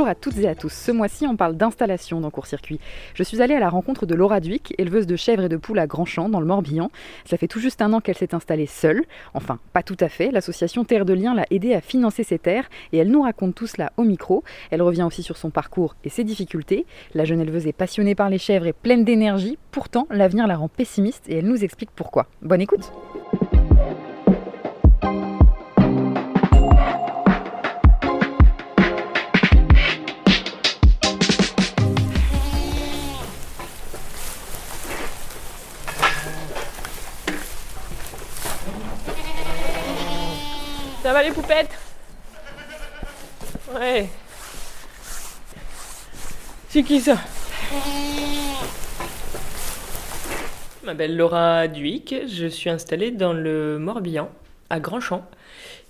Bonjour à toutes et à tous. Ce mois-ci, on parle d'installation dans court-circuit. Je suis allée à la rencontre de Laura Duic, éleveuse de chèvres et de poules à Grandchamp, dans le Morbihan. Ça fait tout juste un an qu'elle s'est installée seule. Enfin, pas tout à fait. L'association Terre de Liens l'a aidée à financer ses terres et elle nous raconte tout cela au micro. Elle revient aussi sur son parcours et ses difficultés. La jeune éleveuse est passionnée par les chèvres et pleine d'énergie. Pourtant, l'avenir la rend pessimiste et elle nous explique pourquoi. Bonne écoute! Les poupettes Ouais. C'est qui ça? Je m'appelle Laura Duic, je suis installée dans le Morbihan, à Grandchamp.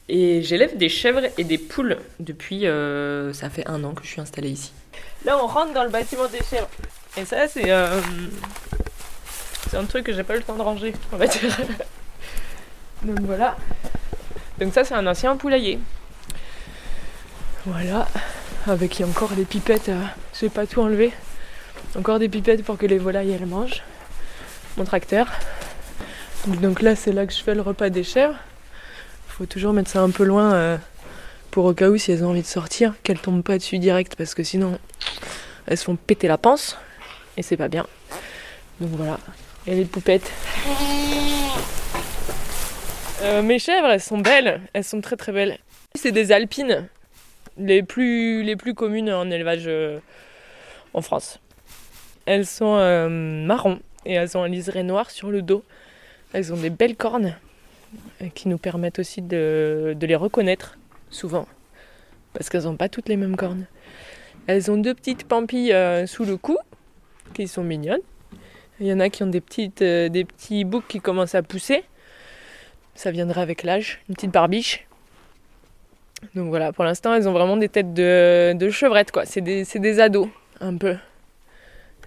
Et j'élève des chèvres et des poules depuis. Euh, ça fait un an que je suis installée ici. Là, on rentre dans le bâtiment des chèvres. Et ça, c'est. Euh, c'est un truc que j'ai pas eu le temps de ranger, on va dire. Donc voilà. Donc ça c'est un ancien poulailler. Voilà, avec encore des pipettes, euh, je vais pas tout enlever. Encore des pipettes pour que les volailles elles mangent. Mon tracteur. Donc là c'est là que je fais le repas des chèvres. Faut toujours mettre ça un peu loin euh, pour au cas où si elles ont envie de sortir, qu'elles tombent pas dessus direct parce que sinon elles se font péter la panse et c'est pas bien. Donc voilà. Et les poupettes. Euh, mes chèvres, elles sont belles, elles sont très très belles. C'est des alpines, les plus, les plus communes en élevage euh, en France. Elles sont euh, marron et elles ont un liseré noir sur le dos. Elles ont des belles cornes qui nous permettent aussi de, de les reconnaître souvent, parce qu'elles n'ont pas toutes les mêmes cornes. Elles ont deux petites pampilles sous le cou, qui sont mignonnes. Il y en a qui ont des, petites, des petits boucs qui commencent à pousser. Ça viendra avec l'âge, une petite barbiche. Donc voilà, pour l'instant, elles ont vraiment des têtes de, chevrettes, quoi. C'est des, des, ados, un peu.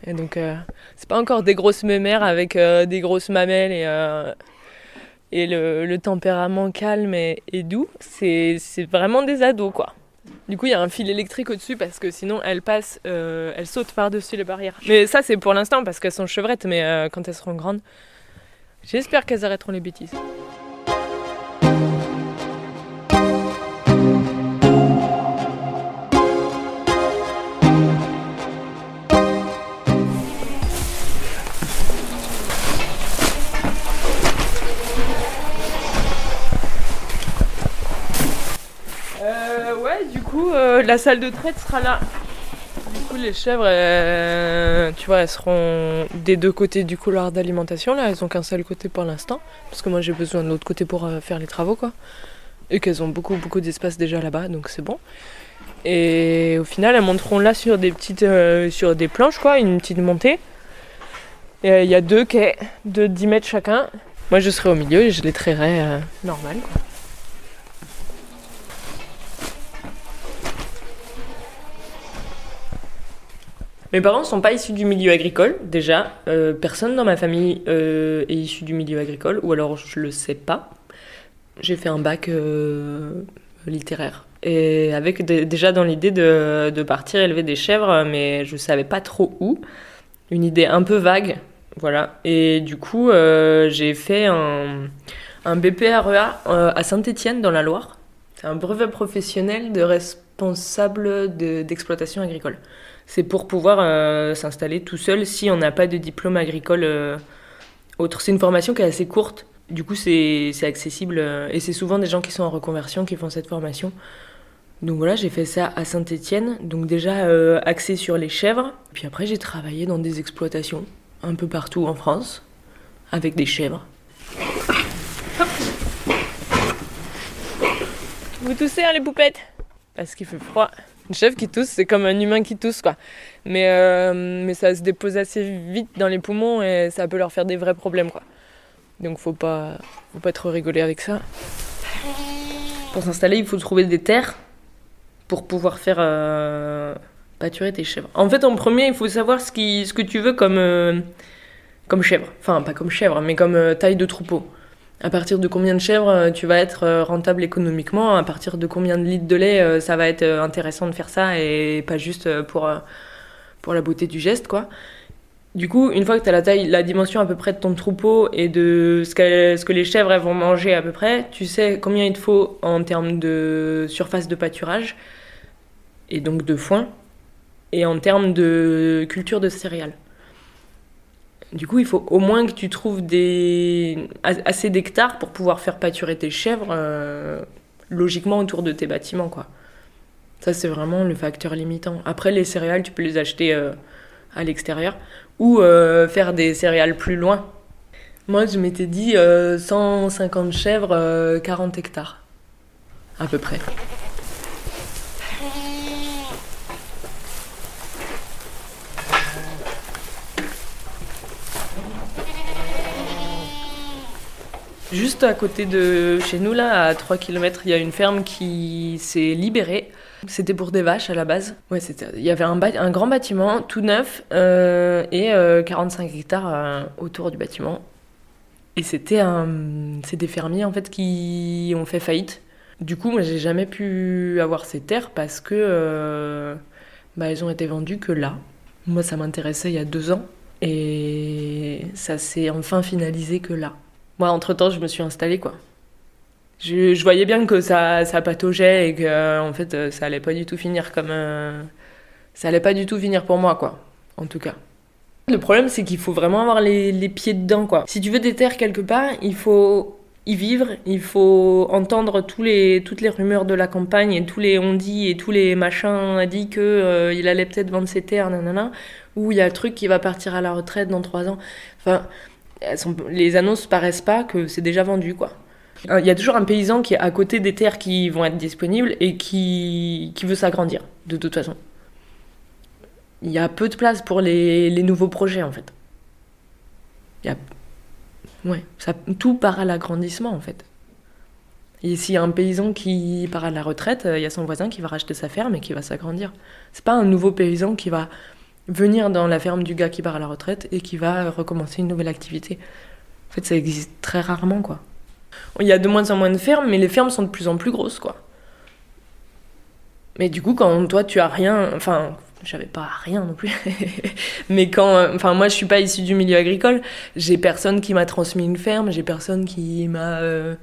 Et donc, euh, c'est pas encore des grosses mémères avec euh, des grosses mamelles et, euh, et le, tempérament calme et, et doux. C'est vraiment des ados, quoi. Du coup, il y a un fil électrique au-dessus parce que sinon, elles passent, elles sautent par-dessus les barrières. Mais ça, c'est pour l'instant parce qu'elles sont chevrettes, mais quand elles seront grandes, j'espère qu'elles arrêteront les bêtises. La salle de traite sera là. Du coup, les chèvres, tu vois, elles seront des deux côtés du couloir d'alimentation. Là, elles ont qu'un seul côté pour l'instant. Parce que moi, j'ai besoin de l'autre côté pour euh, faire les travaux, quoi. Et qu'elles ont beaucoup, beaucoup d'espace déjà là-bas, donc c'est bon. Et au final, elles monteront là sur des petites, euh, sur des planches, quoi, une petite montée. Et il y a deux quais de 10 mètres chacun. Moi, je serai au milieu et je les trairai normal, quoi. Mes parents ne sont pas issus du milieu agricole, déjà. Euh, personne dans ma famille euh, est issu du milieu agricole, ou alors je le sais pas. J'ai fait un bac euh, littéraire. Et avec déjà dans l'idée de, partir élever des chèvres, mais je savais pas trop où. Une idée un peu vague, voilà. Et du coup, j'ai fait un, un BPREA à Saint-Étienne, dans la Loire. C'est un brevet professionnel de responsable d'exploitation agricole c'est pour pouvoir euh, s'installer tout seul si on n'a pas de diplôme agricole euh, autre. C'est une formation qui est assez courte, du coup c'est accessible euh, et c'est souvent des gens qui sont en reconversion qui font cette formation. Donc voilà, j'ai fait ça à Saint-Étienne, donc déjà axé sur les chèvres. Puis après j'ai travaillé dans des exploitations un peu partout en France avec des chèvres. Vous toussez hein, les poupettes? Parce qu'il fait froid. Une chèvre qui tousse, c'est comme un humain qui tousse, quoi. Mais, euh, mais ça se dépose assez vite dans les poumons et ça peut leur faire des vrais problèmes, quoi. Donc faut pas, faut pas trop rigoler avec ça. Pour s'installer, il faut trouver des terres pour pouvoir faire euh, pâturer tes chèvres. En fait, en premier, il faut savoir ce, qui, ce que tu veux comme, euh, comme chèvre. Enfin, pas comme chèvre, mais comme taille de troupeau. À partir de combien de chèvres tu vas être rentable économiquement, à partir de combien de litres de lait ça va être intéressant de faire ça et pas juste pour, pour la beauté du geste, quoi? Du coup, une fois que tu as la taille, la dimension à peu près de ton troupeau et de ce que, ce que les chèvres vont manger à peu près, tu sais combien il te faut en termes de surface de pâturage et donc de foin et en termes de culture de céréales. Du coup, il faut au moins que tu trouves assez d'hectares pour pouvoir faire pâturer tes chèvres euh, logiquement autour de tes bâtiments. Quoi. Ça, c'est vraiment le facteur limitant. Après, les céréales, tu peux les acheter euh, à l'extérieur ou euh, faire des céréales plus loin. Moi, je m'étais dit 150 euh, chèvres, 40 euh, hectares, à peu près. Juste à côté de chez nous, là, à 3 km, il y a une ferme qui s'est libérée c'était pour des vaches à la base. Ouais. Il y avait un, grand bâtiment tout neuf euh, et 45 euh, hectares euh, autour du bâtiment. Et c'était des fermiers en fait qui ont fait faillite. Du coup, moi, j'ai jamais pu avoir ces terres parce que bah, elles ont été vendues que là. Moi, ça m'intéressait il y a deux ans et ça s'est enfin finalisé que là. Moi, entre temps, je me suis installée quoi. Je, voyais bien que ça, ça pataugeait et que en fait euh, ça allait pas du tout finir comme ça allait pas du tout finir pour moi quoi. En tout cas. Le problème c'est qu'il faut vraiment avoir les, pieds dedans quoi. Si tu veux des terres quelque part il faut y vivre il faut entendre tous les toutes les rumeurs de la campagne et tous les on dit et tous les machins a dit que euh, il allait peut-être vendre ses terres nanana ou il y a le truc qui va partir à la retraite dans trois ans. Enfin les annonces paraissent pas que c'est déjà vendu quoi euh, il y a toujours un paysan qui est à côté des terres qui vont être disponibles et qui, qui veut s'agrandir, de toute façon. Il y a peu de place pour les, les nouveaux projets, en fait. Y a... Ouais, ça, tout part à l'agrandissement, en fait. Et s'il y a un paysan qui part à la retraite, euh, il y a son voisin qui va racheter sa ferme et qui va s'agrandir. C'est pas un nouveau paysan qui va venir dans la ferme du gars qui part à la retraite et qui va recommencer une nouvelle activité. En fait, ça existe très rarement, quoi. Il y a de moins en moins de fermes, mais les fermes sont de plus en plus grosses, quoi. Mais du coup, quand toi, tu as rien, enfin, j'avais pas rien non plus, mais quand, enfin, moi, je suis pas issue du milieu agricole, j'ai personne qui m'a transmis une ferme, j'ai personne qui m'a euh,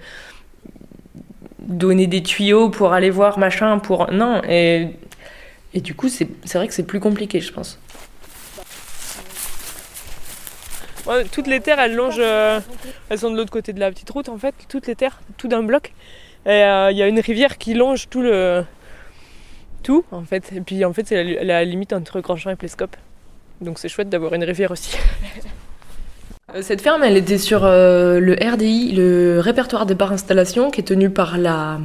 donné des tuyaux pour aller voir machin, pour non, et du coup, c'est vrai que c'est plus compliqué, je pense. Toutes les terres, elles longent, euh, elles sont de l'autre côté de la petite route en fait, toutes les terres, tout d'un bloc. Et euh, il y a une rivière qui longe tout le tout en fait. Et puis en fait, c'est la, limite entre Grandchamp et Plescope. Donc c'est chouette d'avoir une rivière aussi. Euh, cette ferme, elle était sur le RDI, le répertoire des par installations, qui est tenu par la,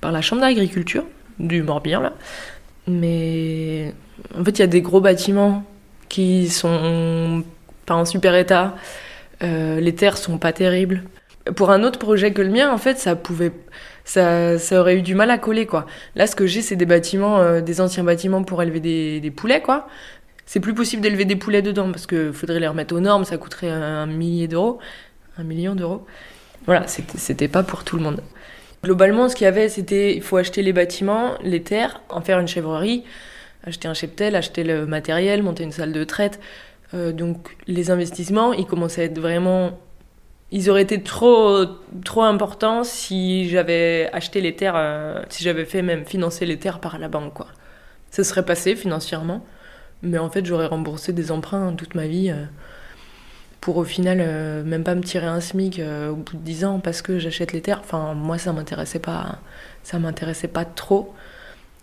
par la Chambre d'agriculture du Morbihan là. Mais en fait, il y a des gros bâtiments qui sont en super état. Euh, les terres sont pas terribles. Pour un autre projet que le mien, en fait, ça pouvait, ça, ça aurait eu du mal à coller, quoi. Là, ce que j'ai, c'est des bâtiments, euh, des anciens bâtiments pour élever des, poulets, quoi. C'est plus possible d'élever des poulets dedans parce que faudrait les remettre aux normes, ça coûterait un, millier d'euros, un million d'euros. Voilà, c'était pas pour tout le monde. Globalement, ce qu'il y avait, c'était il faut acheter les bâtiments, les terres, en faire une chèvrerie, acheter un cheptel, acheter le matériel, monter une salle de traite. Euh, donc les investissements, ils commençaient à être vraiment... Ils auraient été trop, trop importants si j'avais acheté les terres, euh, si j'avais fait même financer les terres par la banque. Quoi. Ça serait passé financièrement, mais en fait j'aurais remboursé des emprunts toute ma vie euh, pour au final même pas me tirer un SMIC au bout de 10 ans parce que j'achète les terres. Enfin, moi ça m'intéressait pas, ça m'intéressait pas trop.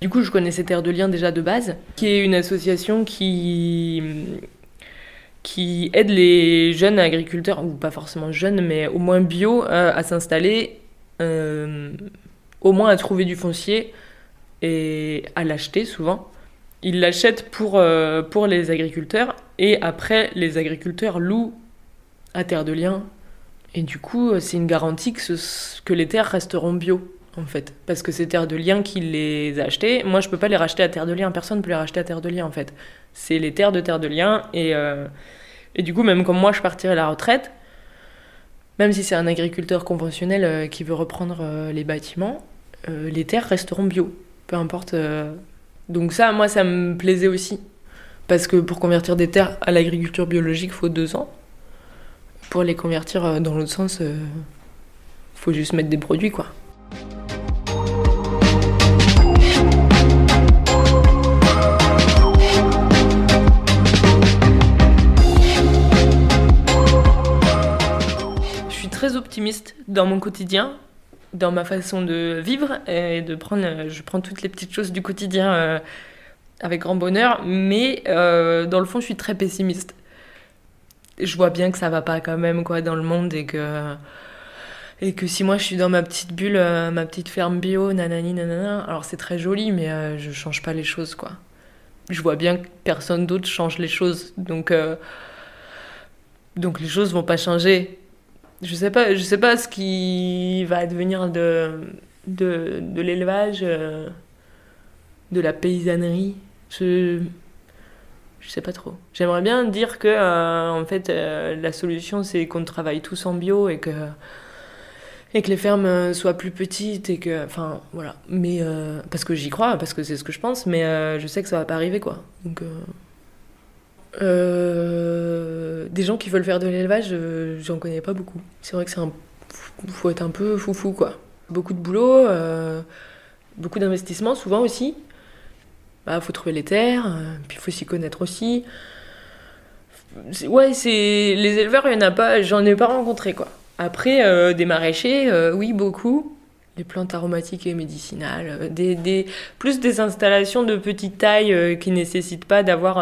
Du coup, je connaissais Terre de Liens déjà de base, qui est une association qui qui aide les jeunes agriculteurs, ou pas forcément jeunes, mais au moins bio, à s'installer, euh, au moins à trouver du foncier et à l'acheter souvent. Ils l'achètent pour, euh, pour les agriculteurs et après les agriculteurs louent à Terre de Liens. Et du coup, c'est une garantie que, que les terres resteront bio en fait. Parce que c'est Terre de Liens qui les a achetées. Moi, je peux pas les racheter à Terre de Liens. Personne ne peut les racheter à Terre de Liens, en fait. C'est les terres de Terre de Liens. Et, et du coup, même comme moi, je partirai à la retraite, Même si c'est un agriculteur conventionnel qui veut reprendre les bâtiments, les terres resteront bio, peu importe. Donc ça, moi, ça me plaisait aussi. Parce que pour convertir des terres à l'agriculture biologique, il faut deux ans. Pour les convertir dans l'autre sens, il faut juste mettre des produits, quoi. Dans mon quotidien, dans ma façon de vivre et de prendre. Je prends toutes les petites choses du quotidien euh, avec grand bonheur, mais euh, dans le fond, je suis très pessimiste. Je vois bien que ça va pas quand même quoi dans le monde et que et que si moi je suis dans ma petite bulle, euh, ma petite ferme bio, nanani nanana, alors c'est très joli, mais je change pas les choses quoi. Je vois bien que personne d'autre change les choses, donc donc les choses vont pas changer je sais pas, je sais pas ce qui va advenir de, de, de l'élevage, euh, de la paysannerie. Je, je sais pas trop. J'aimerais bien dire que euh, en fait euh, la solution c'est qu'on travaille tous en bio et que et que les fermes soient plus petites et que enfin voilà. Mais parce que j'y crois, parce que c'est ce que je pense, mais je sais que ça va pas arriver quoi. Donc euh, des gens qui veulent faire de l'élevage, euh, j'en connais pas beaucoup. C'est vrai que c'est un. faut être un peu foufou, quoi. Beaucoup de boulot, euh, beaucoup d'investissement, souvent aussi. Bah, faut trouver les terres, puis faut s'y connaître aussi. Ouais, c'est. Les éleveurs, il y en a pas, j'en ai pas rencontré, quoi. Après, des maraîchers, oui, beaucoup des plantes aromatiques et médicinales, euh, plus des installations de petite taille euh, qui nécessitent pas d'avoir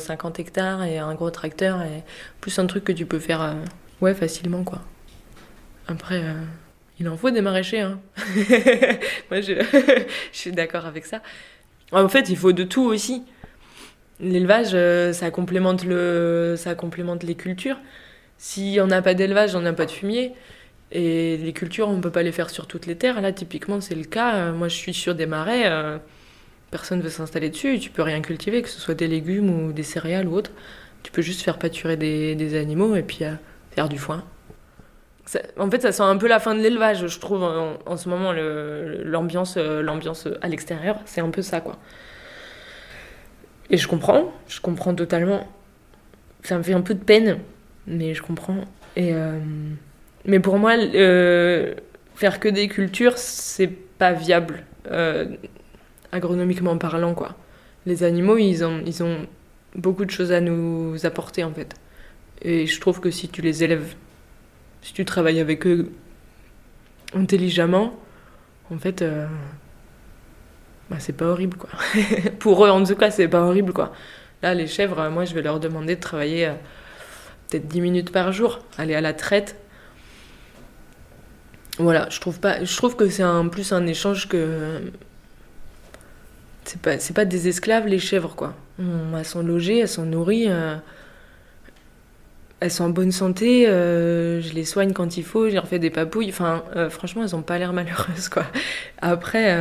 50 euh, hectares et un gros tracteur, plus un truc que tu peux faire ouais, facilement. quoi. Après, il en faut des maraîchers. Hein. Moi, je, je suis d'accord avec ça. En fait, il faut de tout aussi. L'élevage, ça, complémente le, ça complémente les cultures. Si on n'a pas d'élevage, on n'a pas de fumier. Et les cultures, on ne peut pas les faire sur toutes les terres. Là, typiquement, c'est le cas. Euh, moi, je suis sur des marais, euh, personne ne veut s'installer dessus, tu peux rien cultiver, que ce soit des légumes ou des céréales ou autre. Tu peux juste faire pâturer des, animaux et puis euh, faire du foin. en fait, ça sent un peu la fin de l'élevage, je trouve, en, ce moment, l'ambiance à l'extérieur. C'est un peu ça, quoi. Et je comprends, je comprends totalement. Ça me fait un peu de peine, mais je comprends. Et. Mais pour moi, euh, faire que des cultures, c'est pas viable, euh, agronomiquement parlant, quoi. Les animaux, ils ont, ils ont beaucoup de choses à nous apporter, en fait. Et je trouve que si tu les élèves, si tu travailles avec eux intelligemment, en fait, euh, bah, c'est pas horrible, quoi. pour eux, en tout cas, c'est pas horrible, quoi. Là, les chèvres, moi, je vais leur demander de travailler peut-être 10 minutes par jour, aller à la traite, voilà, je trouve pas. Je trouve que c'est un plus un échange que. C'est pas, c'est pas des esclaves les chèvres quoi. elles sont logées, elles sont nourries, euh, elles sont en bonne santé, euh, je les soigne quand il faut, je leur fais des papouilles. Enfin, euh, franchement, elles ont pas l'air malheureuses quoi. Après,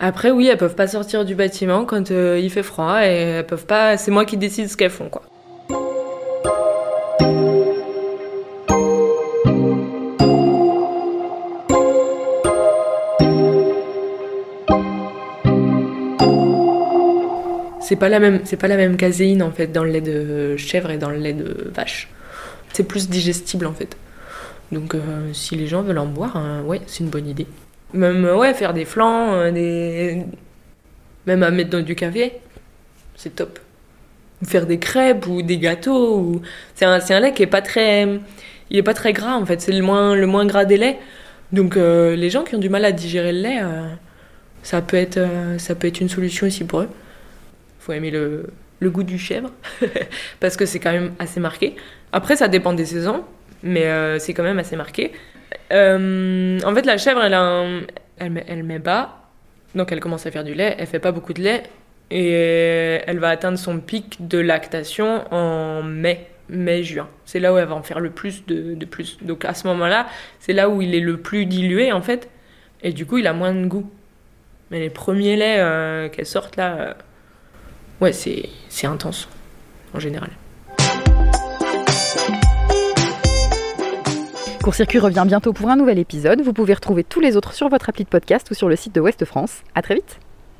après oui, elles peuvent pas sortir du bâtiment quand il fait froid et elles peuvent pas. C'est moi qui décide ce qu'elles font quoi. C'est pas la même c'est pas la même caséine en fait dans le lait de chèvre et dans le lait de vache. C'est plus digestible en fait. Donc euh, si les gens veulent en boire, hein, ouais, c'est une bonne idée. Même euh, ouais, faire des flancs, euh, des même à mettre dans du café, c'est top. Faire des crêpes ou des gâteaux ou c'est un, un lait qui est pas très il est pas très gras en fait, c'est le moins le moins gras des laits. Donc les gens qui ont du mal à digérer le lait, ça peut être ça peut être une solution aussi pour eux faut aimer le, goût du chèvre, parce que c'est quand même assez marqué. Après, ça dépend des saisons, mais euh, c'est quand même assez marqué. Euh, en fait, la chèvre, elle, elle, elle met bas, donc elle commence à faire du lait, elle fait pas beaucoup de lait, et elle va atteindre son pic de lactation en mai, mai-juin. C'est là où elle va en faire le plus de, de plus. Donc à ce moment-là, c'est là où il est le plus dilué, en fait, et du coup, il a moins de goût. Mais les premiers laits euh, qu'elle sortent là ouais, c'est intense en général. Court-circuit revient bientôt pour un nouvel épisode. Vous pouvez retrouver tous les autres sur votre appli de podcast ou sur le site de Ouest France. À très vite